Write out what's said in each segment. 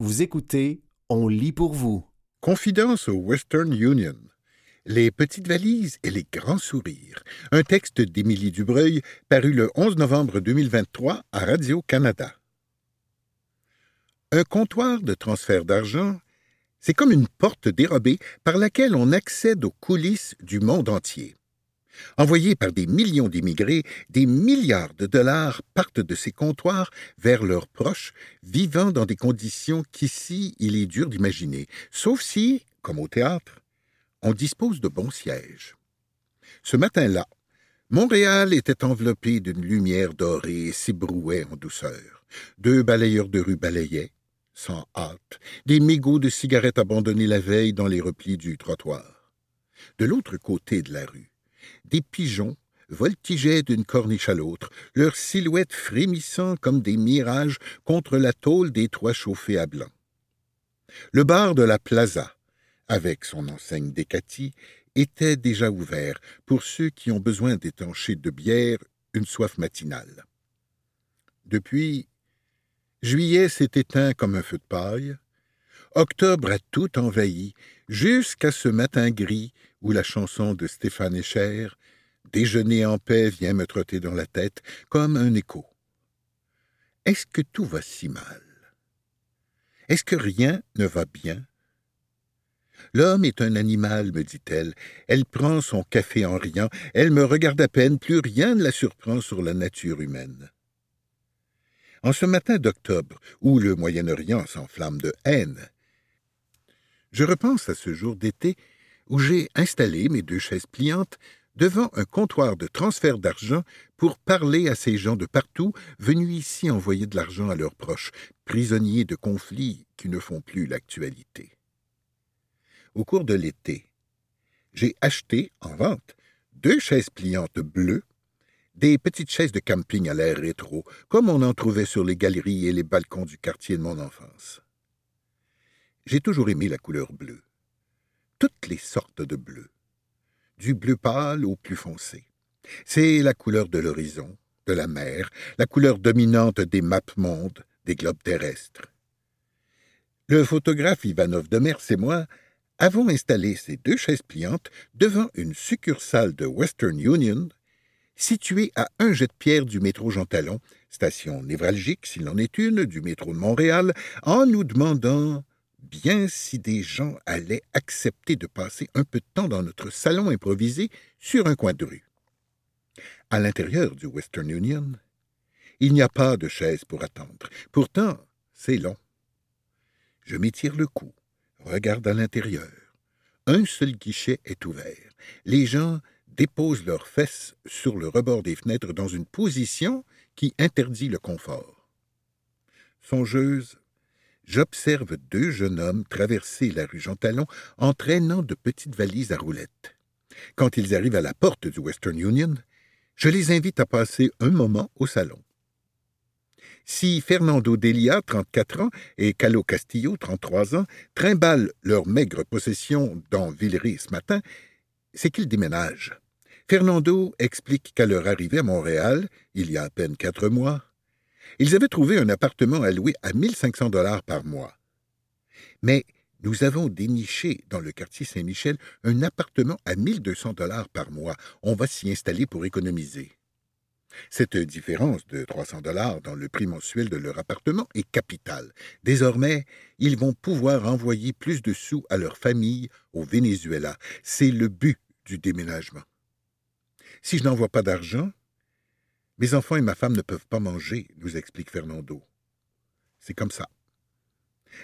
Vous écoutez On lit pour vous. Confidence au Western Union. Les petites valises et les grands sourires. Un texte d'Émilie Dubreuil paru le 11 novembre 2023 à Radio-Canada. Un comptoir de transfert d'argent, c'est comme une porte dérobée par laquelle on accède aux coulisses du monde entier. Envoyés par des millions d'immigrés, des milliards de dollars partent de ces comptoirs vers leurs proches, vivant dans des conditions qu'ici il est dur d'imaginer, sauf si, comme au théâtre, on dispose de bons sièges. Ce matin-là, Montréal était enveloppé d'une lumière dorée et s'ébrouait en douceur. Deux balayeurs de rue balayaient, sans hâte, des mégots de cigarettes abandonnés la veille dans les replis du trottoir. De l'autre côté de la rue, des pigeons voltigeaient d'une corniche à l'autre, leurs silhouettes frémissant comme des mirages contre la tôle des toits chauffés à blanc. Le bar de la Plaza, avec son enseigne décatie, était déjà ouvert pour ceux qui ont besoin d'étancher de bière une soif matinale. Depuis, juillet s'est éteint comme un feu de paille, octobre a tout envahi, jusqu'à ce matin gris où la chanson de Stéphane Echer, Déjeuner en paix, vient me trotter dans la tête comme un écho. Est-ce que tout va si mal? Est-ce que rien ne va bien? L'homme est un animal, me dit-elle. Elle prend son café en riant. Elle me regarde à peine. Plus rien ne la surprend sur la nature humaine. En ce matin d'octobre, où le Moyen-Orient s'enflamme de haine, je repense à ce jour d'été où j'ai installé mes deux chaises pliantes devant un comptoir de transfert d'argent pour parler à ces gens de partout venus ici envoyer de l'argent à leurs proches, prisonniers de conflits qui ne font plus l'actualité. Au cours de l'été, j'ai acheté en vente deux chaises pliantes bleues, des petites chaises de camping à l'air rétro, comme on en trouvait sur les galeries et les balcons du quartier de mon enfance. J'ai toujours aimé la couleur bleue toutes les sortes de bleu, du bleu pâle au plus foncé. C'est la couleur de l'horizon, de la mer, la couleur dominante des maps mondes, des globes terrestres. Le photographe Ivanov Demers et moi avons installé ces deux chaises pliantes devant une succursale de Western Union, située à un jet de pierre du métro Jean Talon, station névralgique, s'il en est une, du métro de Montréal, en nous demandant bien si des gens allaient accepter de passer un peu de temps dans notre salon improvisé sur un coin de rue. À l'intérieur du Western Union, il n'y a pas de chaise pour attendre. Pourtant, c'est long. Je m'étire le cou, regarde à l'intérieur. Un seul guichet est ouvert. Les gens déposent leurs fesses sur le rebord des fenêtres dans une position qui interdit le confort. Songeuse, j'observe deux jeunes hommes traverser la rue Jean Talon en traînant de petites valises à roulettes. Quand ils arrivent à la porte du Western Union, je les invite à passer un moment au salon. Si Fernando Delia, 34 ans, et Calo Castillo, 33 ans, trimballent leur maigre possession dans Villeray ce matin, c'est qu'ils déménagent. Fernando explique qu'à leur arrivée à Montréal, il y a à peine quatre mois, ils avaient trouvé un appartement à louer à 1500 dollars par mois. Mais nous avons déniché dans le quartier Saint-Michel un appartement à 1200 dollars par mois. On va s'y installer pour économiser. Cette différence de 300 dollars dans le prix mensuel de leur appartement est capitale. Désormais, ils vont pouvoir envoyer plus de sous à leur famille au Venezuela. C'est le but du déménagement. Si je n'envoie pas d'argent, mes enfants et ma femme ne peuvent pas manger, nous explique Fernando. C'est comme ça.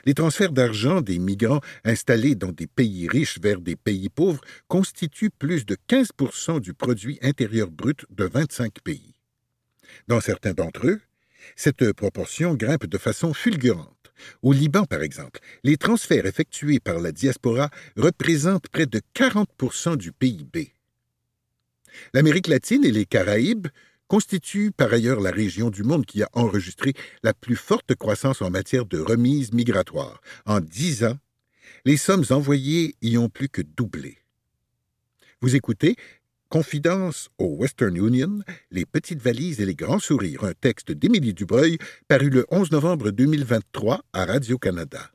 Les transferts d'argent des migrants installés dans des pays riches vers des pays pauvres constituent plus de 15% du produit intérieur brut de 25 pays. Dans certains d'entre eux, cette proportion grimpe de façon fulgurante. Au Liban, par exemple, les transferts effectués par la diaspora représentent près de 40% du PIB. L'Amérique latine et les Caraïbes constitue par ailleurs la région du monde qui a enregistré la plus forte croissance en matière de remises migratoires. En dix ans, les sommes envoyées y ont plus que doublé. Vous écoutez Confidence au Western Union, les petites valises et les grands sourires, un texte d'Émilie Dubreuil paru le 11 novembre 2023 à Radio-Canada.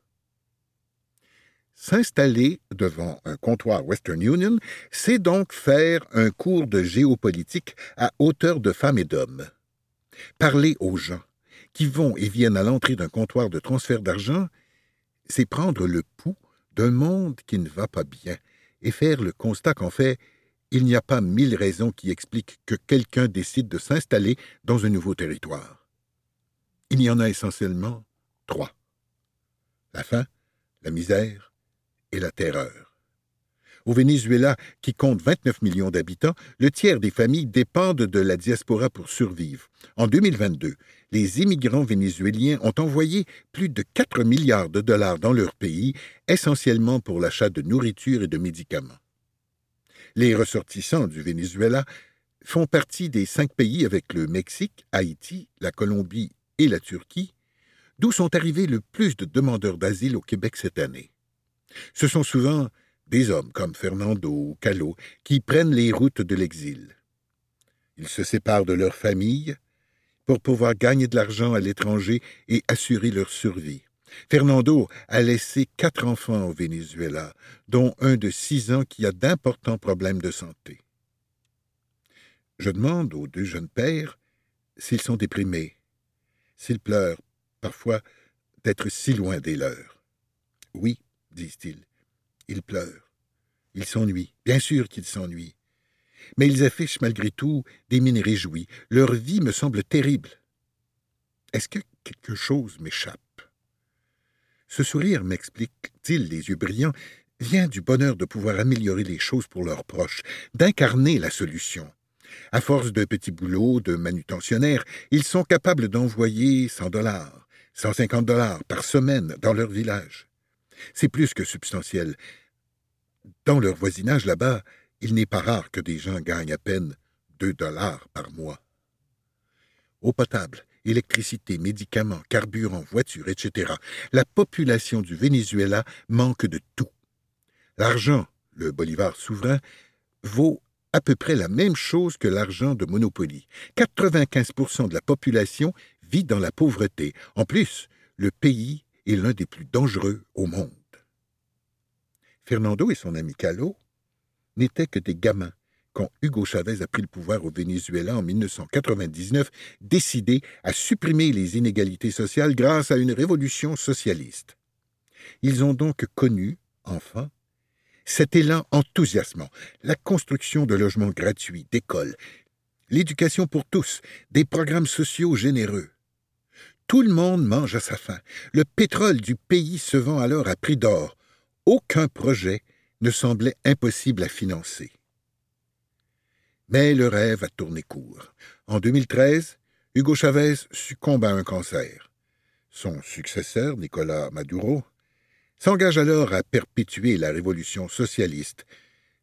S'installer devant un comptoir Western Union, c'est donc faire un cours de géopolitique à hauteur de femmes et d'hommes. Parler aux gens qui vont et viennent à l'entrée d'un comptoir de transfert d'argent, c'est prendre le pouls d'un monde qui ne va pas bien et faire le constat qu'en fait, il n'y a pas mille raisons qui expliquent que quelqu'un décide de s'installer dans un nouveau territoire. Il y en a essentiellement trois. La faim, la misère et la terreur. Au Venezuela, qui compte 29 millions d'habitants, le tiers des familles dépendent de la diaspora pour survivre. En 2022, les immigrants vénézuéliens ont envoyé plus de 4 milliards de dollars dans leur pays, essentiellement pour l'achat de nourriture et de médicaments. Les ressortissants du Venezuela font partie des cinq pays avec le Mexique, Haïti, la Colombie et la Turquie, d'où sont arrivés le plus de demandeurs d'asile au Québec cette année. Ce sont souvent des hommes comme Fernando ou Callot qui prennent les routes de l'exil. Ils se séparent de leur famille pour pouvoir gagner de l'argent à l'étranger et assurer leur survie. Fernando a laissé quatre enfants au Venezuela, dont un de six ans qui a d'importants problèmes de santé. Je demande aux deux jeunes pères s'ils sont déprimés, s'ils pleurent, parfois d'être si loin des leurs. Oui, disent-ils. Ils pleurent. Ils s'ennuient. Bien sûr qu'ils s'ennuient. Mais ils affichent malgré tout des mines réjouies. Leur vie me semble terrible. Est-ce que quelque chose m'échappe? Ce sourire, m'explique-t-il, les yeux brillants, vient du bonheur de pouvoir améliorer les choses pour leurs proches, d'incarner la solution. À force de petits boulots, de manutentionnaires, ils sont capables d'envoyer 100 dollars, 150 dollars par semaine dans leur village. C'est plus que substantiel. Dans leur voisinage là-bas, il n'est pas rare que des gens gagnent à peine deux dollars par mois. Eau potable, électricité, médicaments, carburant, voitures, etc. La population du Venezuela manque de tout. L'argent, le bolivar souverain, vaut à peu près la même chose que l'argent de Monopoly. 95% de la population vit dans la pauvreté. En plus, le pays est l'un des plus dangereux au monde. Fernando et son ami Calo n'étaient que des gamins quand Hugo Chavez a pris le pouvoir au Venezuela en 1999, décidé à supprimer les inégalités sociales grâce à une révolution socialiste. Ils ont donc connu, enfin, cet élan enthousiasmant, la construction de logements gratuits, d'écoles, l'éducation pour tous, des programmes sociaux généreux. Tout le monde mange à sa faim. Le pétrole du pays se vend alors à prix d'or. Aucun projet ne semblait impossible à financer. Mais le rêve a tourné court. En 2013, Hugo Chavez succombe à un cancer. Son successeur, Nicolas Maduro, s'engage alors à perpétuer la révolution socialiste,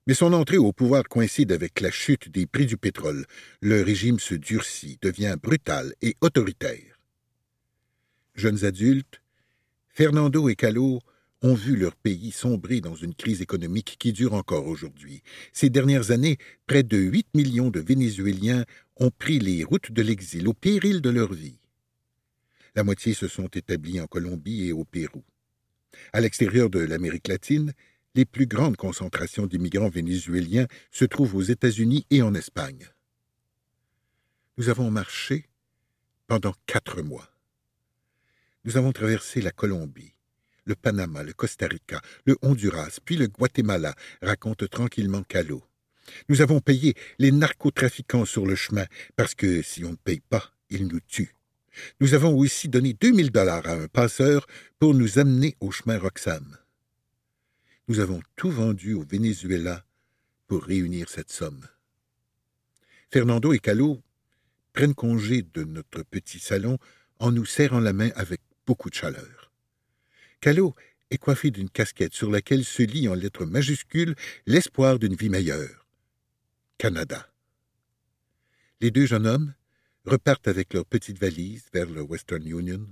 mais son entrée au pouvoir coïncide avec la chute des prix du pétrole. Le régime se durcit, devient brutal et autoritaire jeunes adultes, Fernando et Calo ont vu leur pays sombrer dans une crise économique qui dure encore aujourd'hui. Ces dernières années, près de 8 millions de Vénézuéliens ont pris les routes de l'exil au péril de leur vie. La moitié se sont établis en Colombie et au Pérou. À l'extérieur de l'Amérique latine, les plus grandes concentrations d'immigrants vénézuéliens se trouvent aux États-Unis et en Espagne. Nous avons marché pendant quatre mois. Nous avons traversé la Colombie, le Panama, le Costa Rica, le Honduras, puis le Guatemala, raconte tranquillement Calo. Nous avons payé les narcotrafiquants sur le chemin, parce que si on ne paye pas, ils nous tuent. Nous avons aussi donné 2000 dollars à un passeur pour nous amener au chemin Roxham. Nous avons tout vendu au Venezuela pour réunir cette somme. Fernando et Calo prennent congé de notre petit salon en nous serrant la main avec beaucoup de chaleur. Callot est coiffé d'une casquette sur laquelle se lit en lettres majuscules l'espoir d'une vie meilleure. Canada. Les deux jeunes hommes repartent avec leurs petites valises vers le Western Union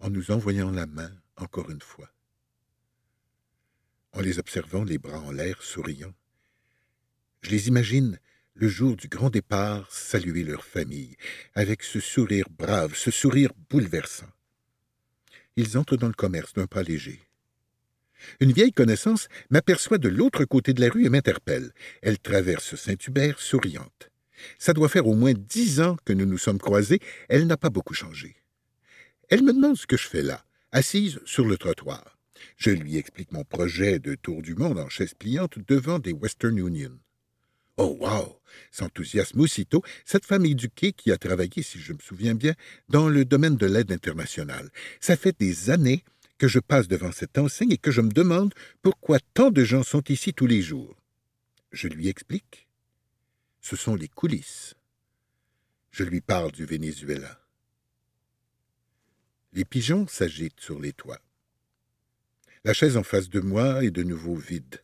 en nous envoyant la main encore une fois. En les observant les bras en l'air, souriant, je les imagine le jour du grand départ, saluer leur famille, avec ce sourire brave, ce sourire bouleversant. Ils entrent dans le commerce d'un pas léger. Une vieille connaissance m'aperçoit de l'autre côté de la rue et m'interpelle. Elle traverse Saint-Hubert souriante. Ça doit faire au moins dix ans que nous nous sommes croisés. Elle n'a pas beaucoup changé. Elle me demande ce que je fais là, assise sur le trottoir. Je lui explique mon projet de tour du monde en chaise pliante devant des Western Union. Oh, wow! s'enthousiasme aussitôt cette femme éduquée qui a travaillé, si je me souviens bien, dans le domaine de l'aide internationale. Ça fait des années que je passe devant cette enseigne et que je me demande pourquoi tant de gens sont ici tous les jours. Je lui explique. Ce sont les coulisses. Je lui parle du Venezuela. Les pigeons s'agitent sur les toits. La chaise en face de moi est de nouveau vide.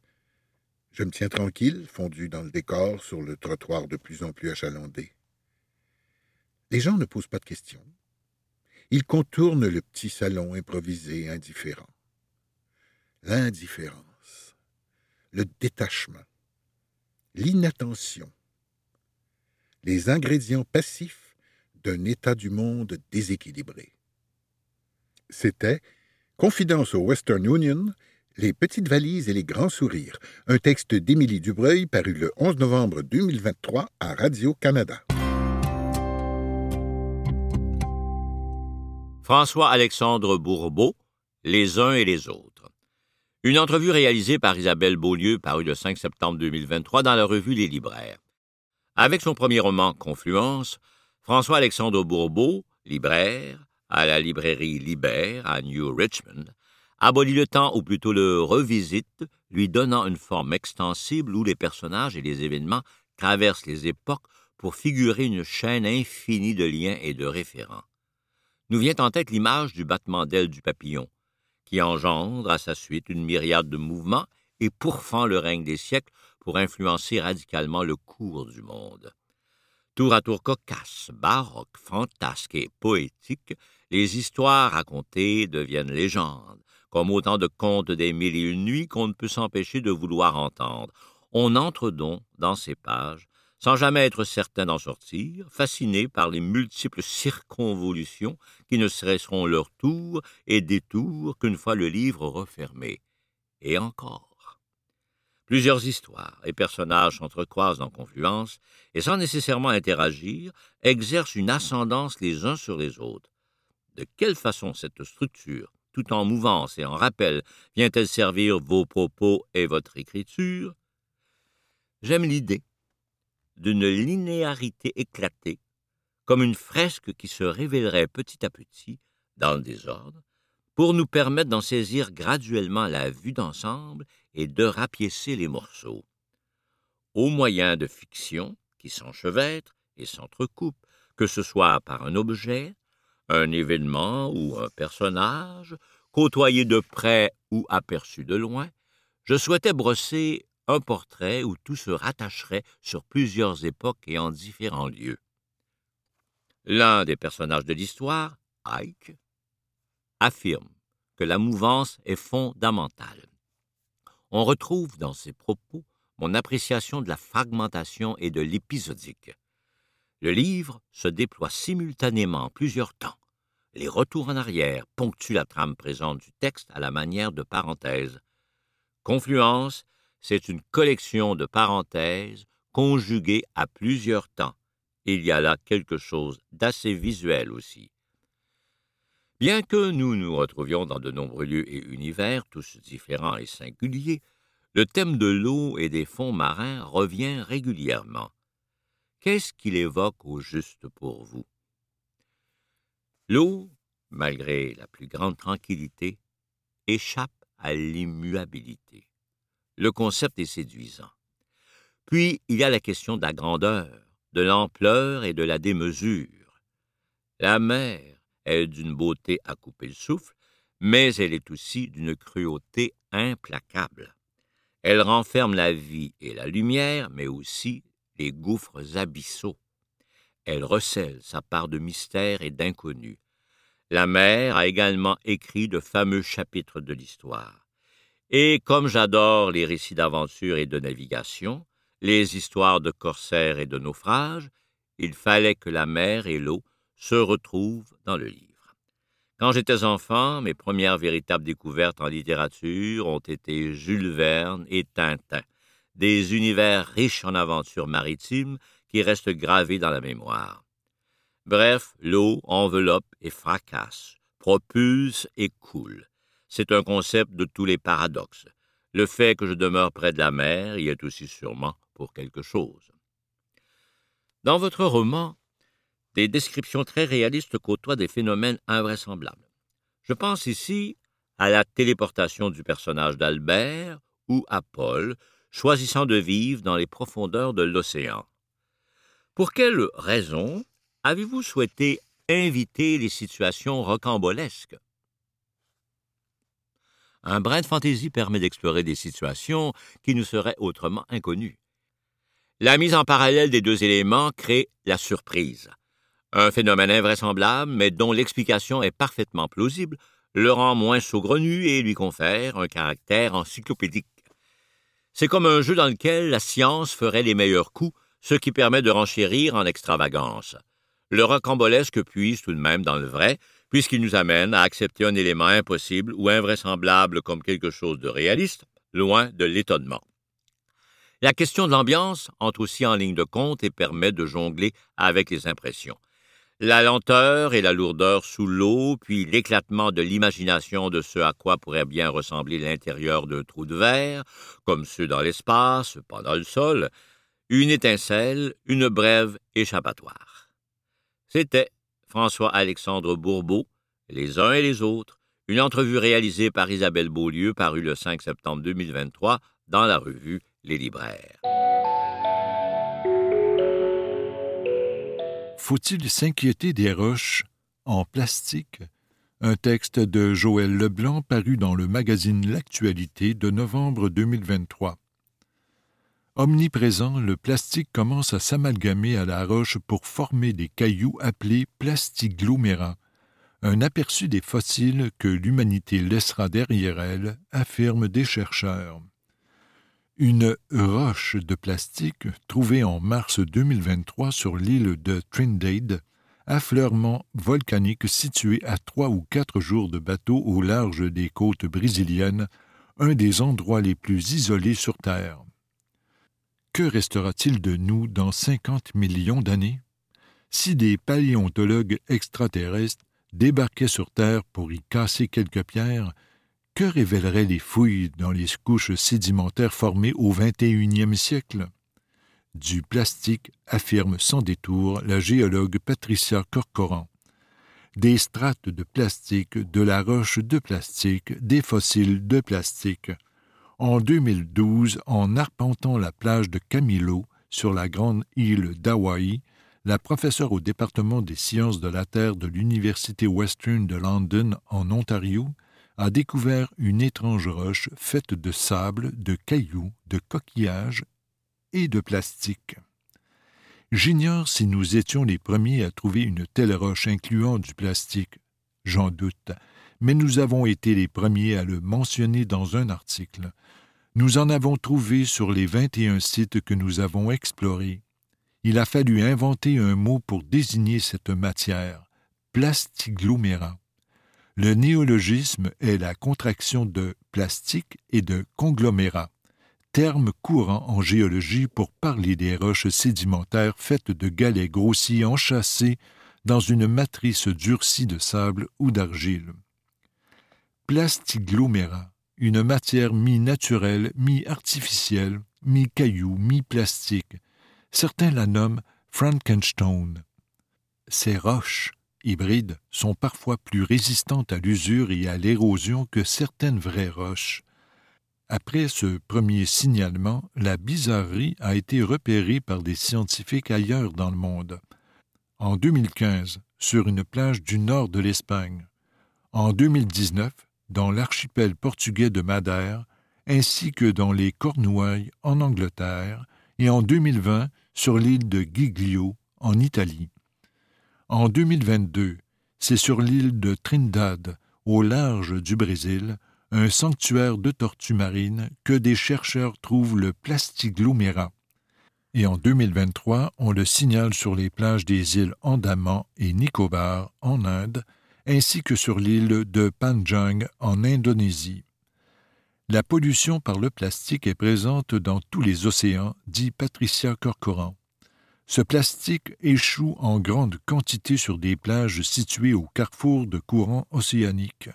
Je me tiens tranquille, fondu dans le décor, sur le trottoir de plus en plus achalandé. Les gens ne posent pas de questions. Ils contournent le petit salon improvisé, indifférent. L'indifférence, le détachement, l'inattention, les ingrédients passifs d'un état du monde déséquilibré. C'était Confidence au Western Union, Les petites valises et les grands sourires, un texte d'Émilie Dubreuil paru le 11 novembre 2023 à Radio-Canada. François-Alexandre Bourbeau, Les uns et les autres. Une entrevue réalisée par Isabelle Beaulieu parue le 5 septembre 2023 dans la revue Les Libraires. Avec son premier roman Confluence, François-Alexandre Bourbeau, libraire, à la librairie Libère à New Richmond, abolit le temps ou plutôt le revisite, lui donnant une forme extensible où les personnages et les événements traversent les époques pour figurer une chaîne infinie de liens et de référents nous vient en tête l'image du battement d'ailes du papillon, qui engendre à sa suite une myriade de mouvements et pourfend le règne des siècles pour influencer radicalement le cours du monde. Tour à tour cocasse, baroque, fantasque et poétique, les histoires racontées deviennent légendes, comme autant de contes des mille et une nuits qu'on ne peut s'empêcher de vouloir entendre. On entre donc dans ces pages sans jamais être certain d'en sortir, fasciné par les multiples circonvolutions qui ne cesseront leur tour et détour qu'une fois le livre refermé. Et encore. Plusieurs histoires et personnages s'entrecroisent en confluence et sans nécessairement interagir, exercent une ascendance les uns sur les autres. De quelle façon cette structure, tout en mouvance et en rappel, vient-elle servir vos propos et votre écriture? J'aime l'idée d'une linéarité éclatée, comme une fresque qui se révélerait petit à petit, dans le désordre, pour nous permettre d'en saisir graduellement la vue d'ensemble et de rapiécer les morceaux. Au moyen de fictions qui s'enchevêtrent et s'entrecoupent, que ce soit par un objet, un événement ou un personnage, côtoyé de près ou aperçu de loin, je souhaitais brosser un portrait où tout se rattacherait sur plusieurs époques et en différents lieux. L'un des personnages de l'histoire, Ike, affirme que la mouvance est fondamentale. On retrouve dans ses propos mon appréciation de la fragmentation et de l'épisodique. Le livre se déploie simultanément en plusieurs temps. Les retours en arrière ponctuent la trame présente du texte à la manière de parenthèses. Confluence c'est une collection de parenthèses conjuguées à plusieurs temps. Il y a là quelque chose d'assez visuel aussi. Bien que nous nous retrouvions dans de nombreux lieux et univers, tous différents et singuliers, le thème de l'eau et des fonds marins revient régulièrement. Qu'est-ce qu'il évoque au juste pour vous? L'eau, malgré la plus grande tranquillité, échappe à l'immuabilité. Le concept est séduisant. Puis il y a la question de la grandeur, de l'ampleur et de la démesure. La mer est d'une beauté à couper le souffle, mais elle est aussi d'une cruauté implacable. Elle renferme la vie et la lumière, mais aussi les gouffres abyssaux. Elle recèle sa part de mystère et d'inconnu. La mer a également écrit de fameux chapitres de l'histoire. Et comme j'adore les récits d'aventure et de navigation, les histoires de corsaires et de naufrages, il fallait que la mer et l'eau se retrouvent dans le livre. Quand j'étais enfant, mes premières véritables découvertes en littérature ont été Jules Verne et Tintin, des univers riches en aventures maritimes qui restent gravés dans la mémoire. Bref, l'eau enveloppe et fracasse, propulse et coule. C'est un concept de tous les paradoxes. Le fait que je demeure près de la mer y est aussi sûrement pour quelque chose. Dans votre roman, des descriptions très réalistes côtoient des phénomènes invraisemblables. Je pense ici à la téléportation du personnage d'Albert ou à Paul, choisissant de vivre dans les profondeurs de l'océan. Pour quelle raison avez-vous souhaité inviter les situations rocambolesques? Un brin de fantaisie permet d'explorer des situations qui nous seraient autrement inconnues. La mise en parallèle des deux éléments crée la surprise. Un phénomène invraisemblable, mais dont l'explication est parfaitement plausible, le rend moins saugrenu et lui confère un caractère encyclopédique. C'est comme un jeu dans lequel la science ferait les meilleurs coups, ce qui permet de renchérir en extravagance. Le rocambolesque puise tout de même dans le vrai, puisqu'il nous amène à accepter un élément impossible ou invraisemblable comme quelque chose de réaliste, loin de l'étonnement. La question de l'ambiance entre aussi en ligne de compte et permet de jongler avec les impressions. La lenteur et la lourdeur sous l'eau, puis l'éclatement de l'imagination de ce à quoi pourrait bien ressembler l'intérieur d'un trou de verre, comme ceux dans l'espace, pas dans le sol, une étincelle, une brève échappatoire. C'était François-Alexandre Bourbeau, Les uns et les autres, une entrevue réalisée par Isabelle Beaulieu parue le 5 septembre 2023 dans la revue Les Libraires. Faut-il s'inquiéter des roches en plastique? Un texte de Joël Leblanc paru dans le magazine L'Actualité de novembre 2023. Omniprésent, le plastique commence à s'amalgamer à la roche pour former des cailloux appelés plastiglomérats, un aperçu des fossiles que l'humanité laissera derrière elle, affirment des chercheurs. Une roche de plastique trouvée en mars 2023 sur l'île de Trinidad, affleurement volcanique situé à trois ou quatre jours de bateau au large des côtes brésiliennes, un des endroits les plus isolés sur Terre. Que restera-t-il de nous dans cinquante millions d'années? Si des paléontologues extraterrestres débarquaient sur Terre pour y casser quelques pierres, que révéleraient les fouilles dans les couches sédimentaires formées au XXIe siècle? Du plastique, affirme sans détour la géologue Patricia Corcoran. Des strates de plastique, de la roche de plastique, des fossiles de plastique, en 2012, en arpentant la plage de Camilo sur la grande île d'Hawaï, la professeure au département des sciences de la Terre de l'Université Western de London en Ontario a découvert une étrange roche faite de sable, de cailloux, de coquillages et de plastique. J'ignore si nous étions les premiers à trouver une telle roche incluant du plastique. J'en doute, mais nous avons été les premiers à le mentionner dans un article. Nous en avons trouvé sur les 21 sites que nous avons explorés. Il a fallu inventer un mot pour désigner cette matière, plastiglomérat. Le néologisme est la contraction de plastique et de conglomérat, terme courant en géologie pour parler des roches sédimentaires faites de galets grossis enchâssés dans une matrice durcie de sable ou d'argile plastiglomérat, une matière mi-naturelle, mi-artificielle, mi-caillou, mi-plastique. Certains la nomment Frankenstein. Ces roches hybrides sont parfois plus résistantes à l'usure et à l'érosion que certaines vraies roches. Après ce premier signalement, la bizarrerie a été repérée par des scientifiques ailleurs dans le monde. En 2015, sur une plage du nord de l'Espagne. En 2019, dans l'archipel portugais de Madère, ainsi que dans les Cornouailles en Angleterre, et en 2020 sur l'île de Giglio en Italie. En 2022, c'est sur l'île de Trinidad, au large du Brésil, un sanctuaire de tortues marines, que des chercheurs trouvent le plastiglomérat. et en 2023, on le signale sur les plages des îles Andaman et Nicobar en Inde, ainsi que sur l'île de Panjang en Indonésie. La pollution par le plastique est présente dans tous les océans, dit Patricia Corcoran. Ce plastique échoue en grande quantité sur des plages situées au carrefour de courants océaniques.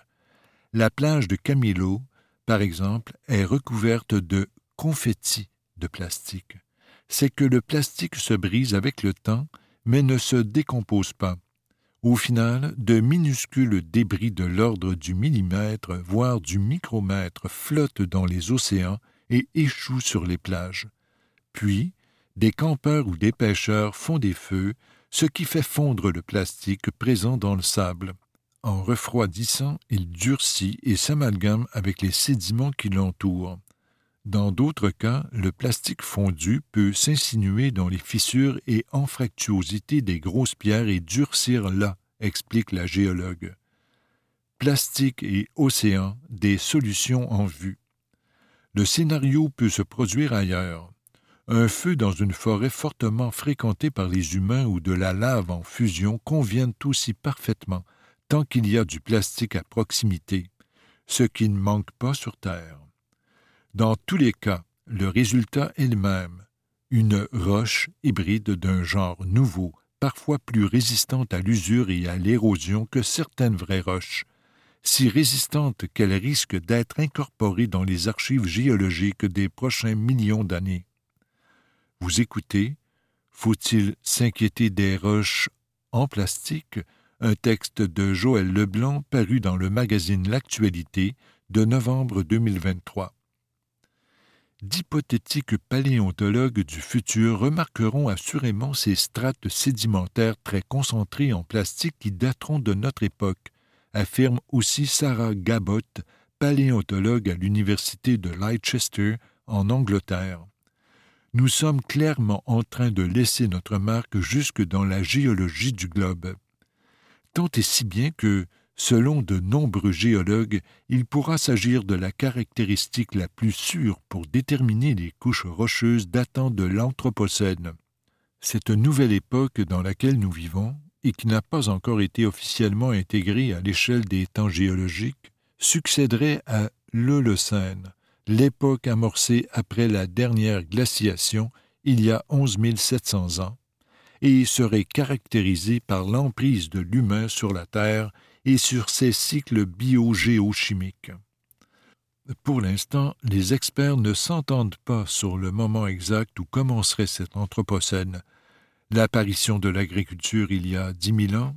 La plage de Camilo, par exemple, est recouverte de confettis de plastique. C'est que le plastique se brise avec le temps, mais ne se décompose pas. Au final, de minuscules débris de l'ordre du millimètre, voire du micromètre, flottent dans les océans et échouent sur les plages. Puis, des campeurs ou des pêcheurs font des feux, ce qui fait fondre le plastique présent dans le sable. En refroidissant, il durcit et s'amalgame avec les sédiments qui l'entourent. Dans d'autres cas, le plastique fondu peut s'insinuer dans les fissures et anfractuosités des grosses pierres et durcir là, explique la géologue. Plastique et océan, des solutions en vue. Le scénario peut se produire ailleurs. Un feu dans une forêt fortement fréquentée par les humains ou de la lave en fusion conviennent aussi parfaitement, tant qu'il y a du plastique à proximité, ce qui ne manque pas sur Terre. Dans tous les cas, le résultat est le même, une roche hybride d'un genre nouveau, parfois plus résistante à l'usure et à l'érosion que certaines vraies roches, si résistante qu'elle risque d'être incorporée dans les archives géologiques des prochains millions d'années. Vous écoutez Faut-il s'inquiéter des roches en plastique? Un texte de Joël Leblanc paru dans le magazine L'Actualité de novembre 2023. D'hypothétiques paléontologues du futur remarqueront assurément ces strates sédimentaires très concentrées en plastique qui dateront de notre époque, affirme aussi Sarah Gabot, paléontologue à l'Université de Leicester en Angleterre nous sommes clairement en train de laisser notre marque jusque dans la géologie du globe. Tant et si bien que, selon de nombreux géologues, il pourra s'agir de la caractéristique la plus sûre pour déterminer les couches rocheuses datant de l'Anthropocène. Cette nouvelle époque dans laquelle nous vivons, et qui n'a pas encore été officiellement intégrée à l'échelle des temps géologiques, succéderait à l'Holocène, l'époque amorcée après la dernière glaciation il y a 11 700 ans, et serait caractérisée par l'emprise de l'humain sur la Terre et sur ses cycles biogéochimiques. Pour l'instant, les experts ne s'entendent pas sur le moment exact où commencerait cet Anthropocène, l'apparition de l'agriculture il y a dix mille ans,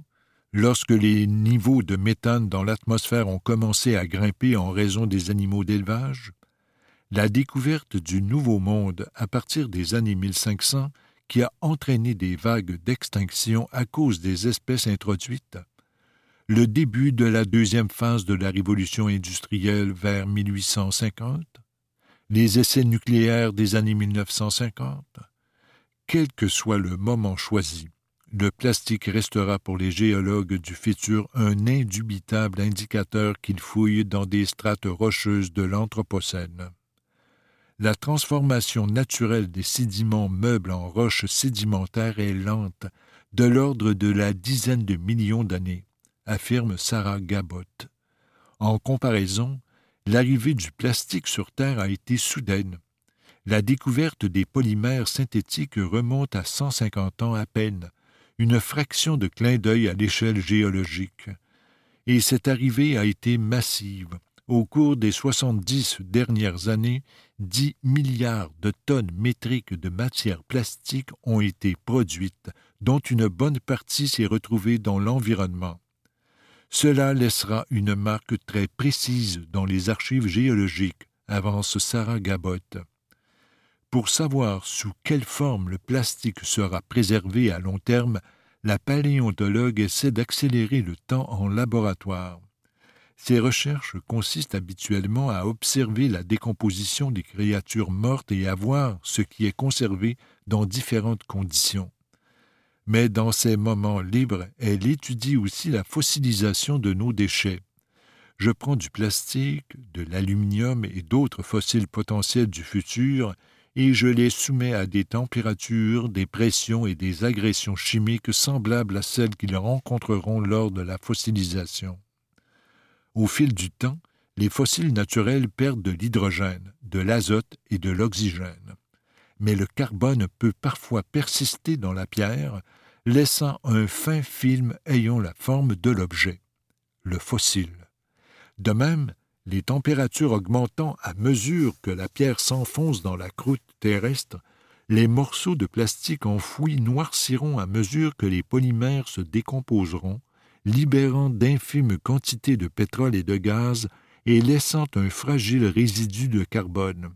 lorsque les niveaux de méthane dans l'atmosphère ont commencé à grimper en raison des animaux d'élevage, la découverte du Nouveau Monde à partir des années 1500 qui a entraîné des vagues d'extinction à cause des espèces introduites, le début de la deuxième phase de la révolution industrielle vers 1850, les essais nucléaires des années 1950, quel que soit le moment choisi, le plastique restera pour les géologues du futur un indubitable indicateur qu'ils fouillent dans des strates rocheuses de l'Anthropocène. La transformation naturelle des sédiments meubles en roches sédimentaires est lente, de l'ordre de la dizaine de millions d'années, affirme Sarah Gabot. En comparaison, l'arrivée du plastique sur Terre a été soudaine. La découverte des polymères synthétiques remonte à 150 ans à peine, une fraction de clin d'œil à l'échelle géologique. Et cette arrivée a été massive, au cours des 70 dernières années, 10 milliards de tonnes métriques de matières plastiques ont été produites, dont une bonne partie s'est retrouvée dans l'environnement. Cela laissera une marque très précise dans les archives géologiques, avance Sarah Gabot. Pour savoir sous quelle forme le plastique sera préservé à long terme, la paléontologue essaie d'accélérer le temps en laboratoire. Ces recherches consistent habituellement à observer la décomposition des créatures mortes et à voir ce qui est conservé dans différentes conditions. Mais dans ces moments libres, elle étudie aussi la fossilisation de nos déchets. Je prends du plastique, de l'aluminium et d'autres fossiles potentiels du futur et je les soumets à des températures, des pressions et des agressions chimiques semblables à celles qu'ils rencontreront lors de la fossilisation. Au fil du temps, les fossiles naturels perdent de l'hydrogène, de l'azote et de l'oxygène. Mais le carbone peut parfois persister dans la pierre, laissant un fin film ayant la forme de l'objet, le fossile. De même, les températures augmentant à mesure que la pierre s'enfonce dans la croûte terrestre, les morceaux de plastique enfouis noirciront à mesure que les polymères se décomposeront, libérant d'infimes quantités de pétrole et de gaz et laissant un fragile résidu de carbone.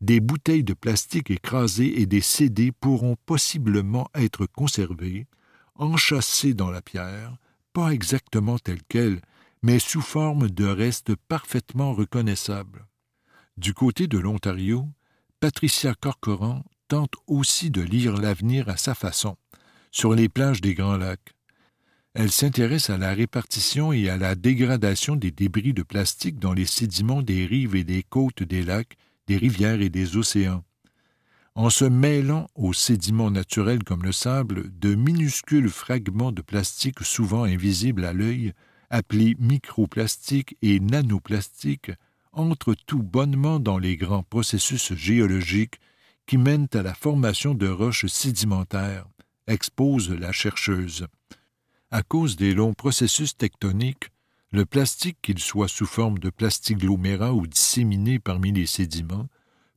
Des bouteilles de plastique écrasées et des CD pourront possiblement être conservées, enchâssées dans la pierre, pas exactement telles quelles, mais sous forme de restes parfaitement reconnaissables. Du côté de l'Ontario, Patricia Corcoran tente aussi de lire l'avenir à sa façon, sur les plages des Grands Lacs. Elle s'intéresse à la répartition et à la dégradation des débris de plastique dans les sédiments des rives et des côtes des lacs, des rivières et des océans. En se mêlant aux sédiments naturels comme le sable, de minuscules fragments de plastique souvent invisibles à l'œil appelés microplastiques et nanoplastiques, entrent tout bonnement dans les grands processus géologiques qui mènent à la formation de roches sédimentaires, expose la chercheuse. À cause des longs processus tectoniques, le plastique, qu'il soit sous forme de plastiglomérat ou disséminé parmi les sédiments,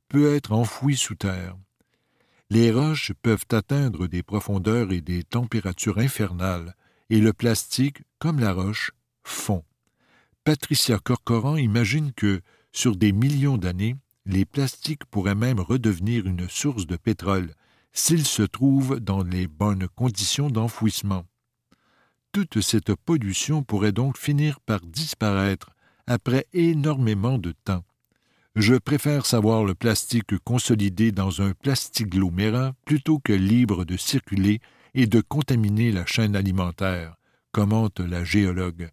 peut être enfoui sous terre. Les roches peuvent atteindre des profondeurs et des températures infernales, et le plastique, comme la roche, fond. Patricia Corcoran imagine que, sur des millions d'années, les plastiques pourraient même redevenir une source de pétrole s'ils se trouvent dans les bonnes conditions d'enfouissement. Toute cette pollution pourrait donc finir par disparaître après énormément de temps. Je préfère savoir le plastique consolidé dans un plastiglomérat plutôt que libre de circuler et de contaminer la chaîne alimentaire, commente la géologue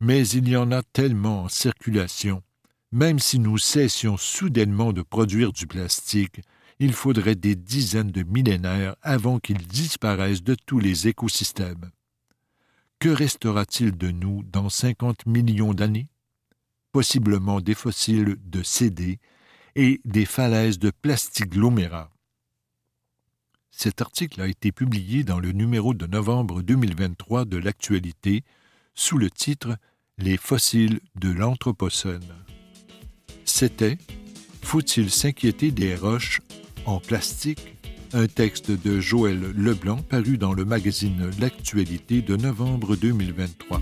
mais il y en a tellement en circulation. Même si nous cessions soudainement de produire du plastique, il faudrait des dizaines de millénaires avant qu'il disparaisse de tous les écosystèmes. Que restera-t-il de nous dans cinquante millions d'années? Possiblement des fossiles de CD et des falaises de plastiglomérat. Cet article a été publié dans le numéro de novembre 2023 de l'actualité sous le titre les fossiles de l'Anthropocène. C'était Faut-il s'inquiéter des roches en plastique un texte de Joël Leblanc paru dans le magazine L'actualité de novembre 2023.